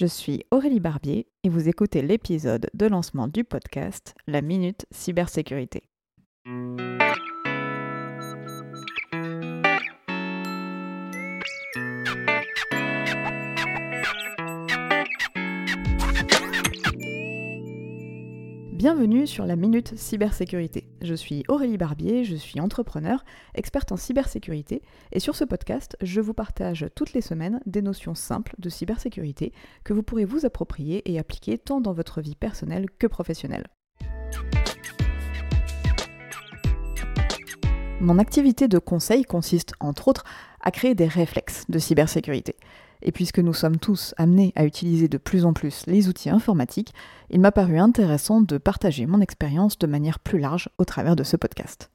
Je suis Aurélie Barbier et vous écoutez l'épisode de lancement du podcast La Minute Cybersécurité. Bienvenue sur la Minute Cybersécurité. Je suis Aurélie Barbier, je suis entrepreneur, experte en cybersécurité, et sur ce podcast, je vous partage toutes les semaines des notions simples de cybersécurité que vous pourrez vous approprier et appliquer tant dans votre vie personnelle que professionnelle. Mon activité de conseil consiste entre autres à créer des réflexes de cybersécurité. Et puisque nous sommes tous amenés à utiliser de plus en plus les outils informatiques, il m'a paru intéressant de partager mon expérience de manière plus large au travers de ce podcast.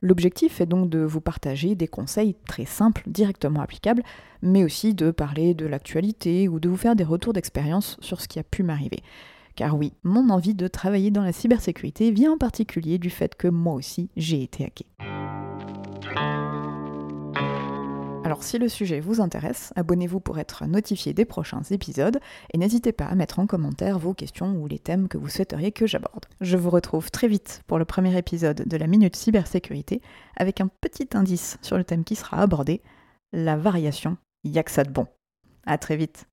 L'objectif est donc de vous partager des conseils très simples, directement applicables, mais aussi de parler de l'actualité ou de vous faire des retours d'expérience sur ce qui a pu m'arriver. Car oui, mon envie de travailler dans la cybersécurité vient en particulier du fait que moi aussi j'ai été hacké. Alors si le sujet vous intéresse, abonnez-vous pour être notifié des prochains épisodes et n'hésitez pas à mettre en commentaire vos questions ou les thèmes que vous souhaiteriez que j'aborde. Je vous retrouve très vite pour le premier épisode de la Minute Cybersécurité avec un petit indice sur le thème qui sera abordé, la variation, y'a que ça de bon. À très vite